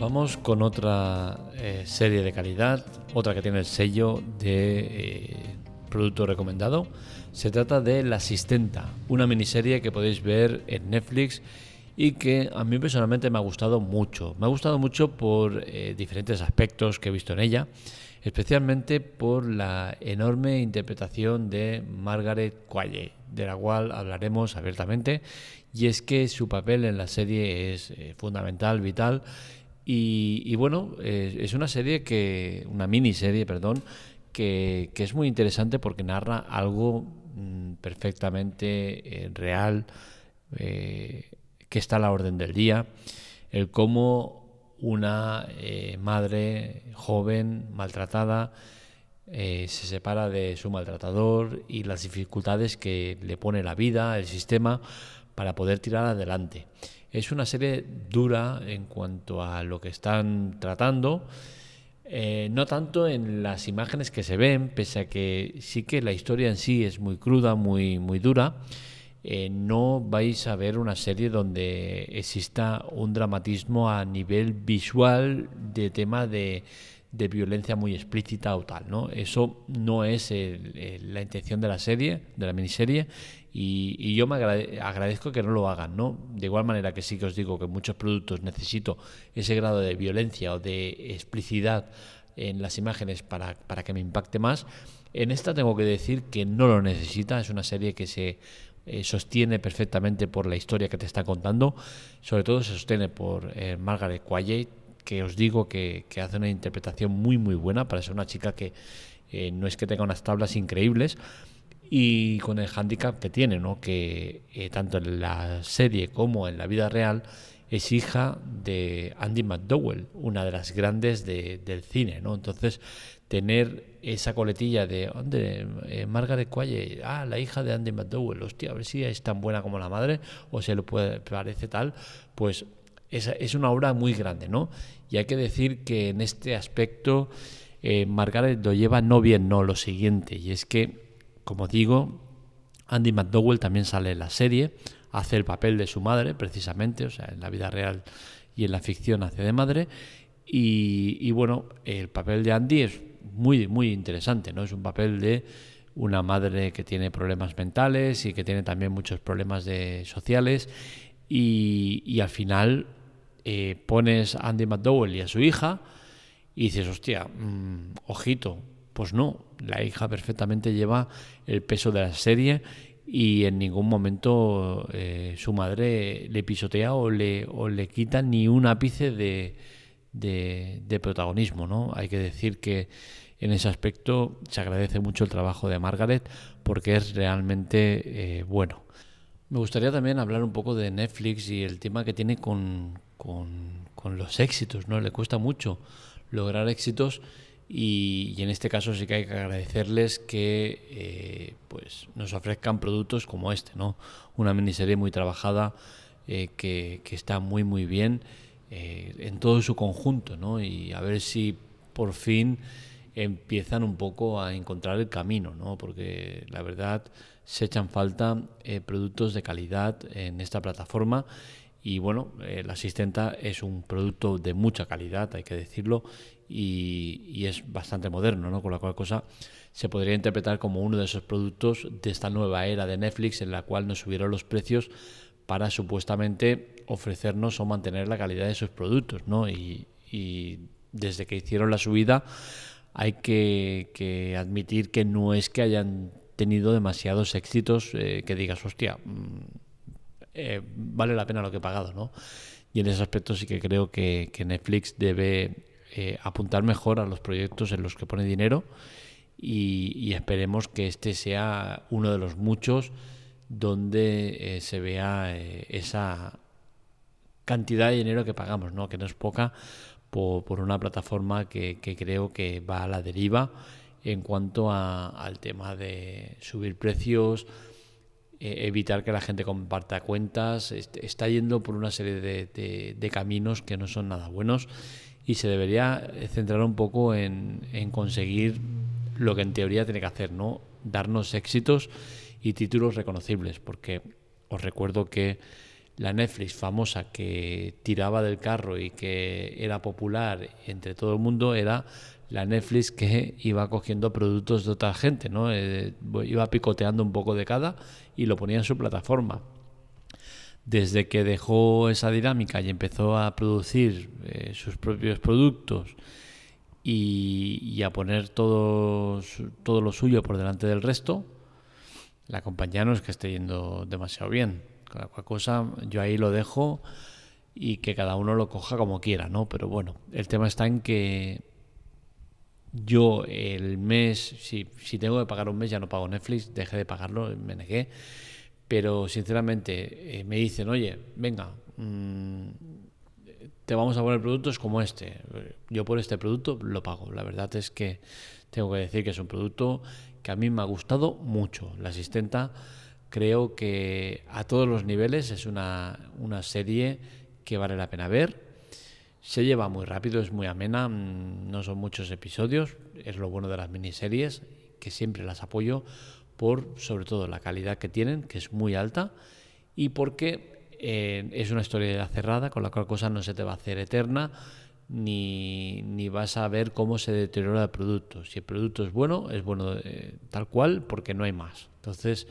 Vamos con otra eh, serie de calidad, otra que tiene el sello de eh, producto recomendado. Se trata de La Asistenta, una miniserie que podéis ver en Netflix y que a mí personalmente me ha gustado mucho. Me ha gustado mucho por eh, diferentes aspectos que he visto en ella, especialmente por la enorme interpretación de Margaret Qualley, de la cual hablaremos abiertamente, y es que su papel en la serie es eh, fundamental, vital, y, bueno, eh, es una serie que, una miniserie, perdón, que, que es muy interesante porque narra algo mm, perfectamente real, que está a la orden del día, el cómo una eh, madre joven, maltratada, eh, se separa de su maltratador y las dificultades que le pone la vida, el sistema, para poder tirar adelante. Es una serie dura en cuanto a lo que están tratando, eh, no tanto en las imágenes que se ven, pese a que sí que la historia en sí es muy cruda, muy, muy dura. Eh, no vais a ver una serie donde exista un dramatismo a nivel visual de tema de, violencia muy explícita o tal, ¿no? Eso no es la intención de la serie, de la miniserie, y, yo me agradezco que no lo hagan, ¿no? De igual manera que sí que os digo que muchos productos necesito ese grado de violencia o de explicidad en las imágenes para, para que me impacte más. En esta tengo que decir que no lo necesita, es una serie que se eh, sostiene perfectamente por la historia que te está contando, sobre todo se sostiene por eh, Margaret Qualley, que os digo que, hace una interpretación muy muy buena para ser una chica que eh, no es que tenga unas tablas increíbles y con el handicap que tiene, ¿no? que tanto en la serie como en la vida real es hija de Andy McDowell, una de las grandes del cine, ¿no? Entonces, tener esa coletilla de, ¿dónde? Eh, Margaret Qualley, ah, la hija de Andy McDowell, hostia, a ver si es tan buena como la madre o se le puede, parece tal, pues es, es una obra muy grande, ¿no? Y hay que decir que en este aspecto eh, Margaret lo lleva no bien, no, lo siguiente, y es que, como digo, Andy McDowell también sale en la serie, hace el papel de su madre, precisamente, o sea, en la vida real y en la ficción hace de madre. Y, bueno, el papel de Andy es muy, muy interesante, ¿no? Es un papel de una madre que tiene problemas mentales y que tiene también muchos problemas de, sociales. Y, al final eh, pones a Andy McDowell y a su hija y dices, hostia, mm, ojito, pues no, la hija perfectamente lleva el peso de la serie y en ningún momento eh, su madre le pisotea o le, o le quita ni un ápice de, de, protagonismo. ¿no? Hay que decir que en ese aspecto se agradece mucho el trabajo de Margaret porque es realmente eh, bueno. Me gustaría también hablar un poco de Netflix y el tema que tiene con, con, con los éxitos. ¿no? Le cuesta mucho lograr éxitos y, en este caso sí que hay que agradecerles que eh, pues nos ofrezcan productos como este, ¿no? Una miniserie muy trabajada eh, que, está muy muy bien eh, en todo su conjunto, ¿no? Y a ver si por fin empiezan un poco a encontrar el camino, ¿no? Porque la verdad se echan falta productos de calidad en esta plataforma y bueno, la asistenta es un producto de mucha calidad, hay que decirlo, y, es bastante moderno, ¿no? Con la cual cosa se podría interpretar como uno de esos productos de esta nueva era de Netflix en la cual nos subieron los precios para supuestamente ofrecernos o mantener la calidad de sus productos, ¿no? Y, desde que hicieron la subida hay que, admitir que no es que hayan tenido demasiados éxitos eh, que digas, hostia, mm, eh, vale la pena lo que he pagado, ¿no? Y en ese aspecto sí que creo que Netflix debe eh, apuntar mejor a los proyectos en los que pone dinero y, esperemos que este sea uno de los muchos donde eh, se vea esa cantidad de dinero que pagamos, ¿no? que no es poca por, una plataforma que, creo que va a la deriva en cuanto al tema de subir precios, evitar que la gente comparta cuentas, está yendo por una serie de, caminos que no son nada buenos y se debería centrar un poco en, conseguir lo que en teoría tiene que hacer, ¿no? Darnos éxitos y títulos reconocibles, porque os recuerdo que la Netflix famosa que tiraba del carro y que era popular entre todo el mundo era la Netflix que iba cogiendo productos de otra gente, ¿no? Eh, iba picoteando un poco de cada y lo ponía en su plataforma. Desde que dejó esa dinámica y empezó a producir eh, sus propios productos y, a poner todo, todo lo suyo por delante del resto, la compañía no es que esté yendo demasiado bien. Cualquier cosa, yo ahí lo dejo y que cada uno lo coja como quiera, ¿no? Pero bueno, el tema está en que yo el mes, si, si tengo que pagar un mes, ya no pago Netflix, dejé de pagarlo, me negué. Pero sinceramente eh, me dicen, oye, venga, mm, te vamos a poner productos como este. Yo por este producto lo pago. La verdad es que tengo que decir que es un producto que a mí me ha gustado mucho. La asistenta Creo que a todos los niveles es una, serie que vale la pena ver. Se lleva muy rápido, es muy amena, mm, no son muchos episodios, es lo bueno de las miniseries, que siempre las apoyo por sobre todo la calidad que tienen, que es muy alta, y porque eh, es una historia cerrada, con la cual cosa no se te va a hacer eterna, ni, ni, vas a ver cómo se deteriora el producto. Si el producto es bueno, es bueno eh, tal cual, porque no hay más. Entonces,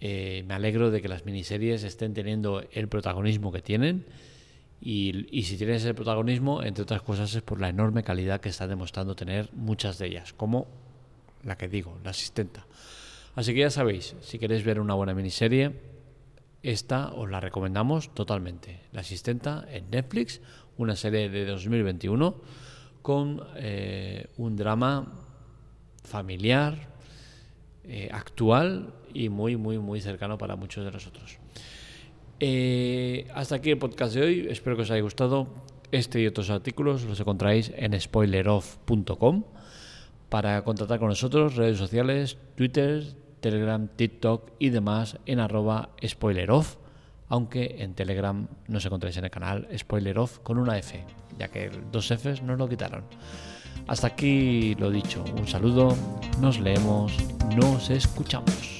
eh, me alegro de que las miniseries estén teniendo el protagonismo que tienen. Y, si tienen ese protagonismo, entre otras cosas, es por la enorme calidad que están demostrando tener muchas de ellas, como la que digo, la asistenta. Así que ya sabéis, si queréis ver una buena miniserie, esta os la recomendamos totalmente. La asistenta en Netflix, una serie de 2021 con eh, un drama familiar, eh, actual y muy, muy, muy cercano para muchos de nosotros. Eh, hasta aquí el podcast de hoy. Espero que os haya gustado. Este y otros artículos los encontráis en spoileroff.com. Para contactar con nosotros, redes sociales, Twitter, Telegram, TikTok y demás en arroba spoileroff, aunque en Telegram nos encontráis en el canal spoileroff con una F, ya que dos Fs nos lo quitaron. Hasta aquí lo dicho, un saludo, nos leemos, nos escuchamos.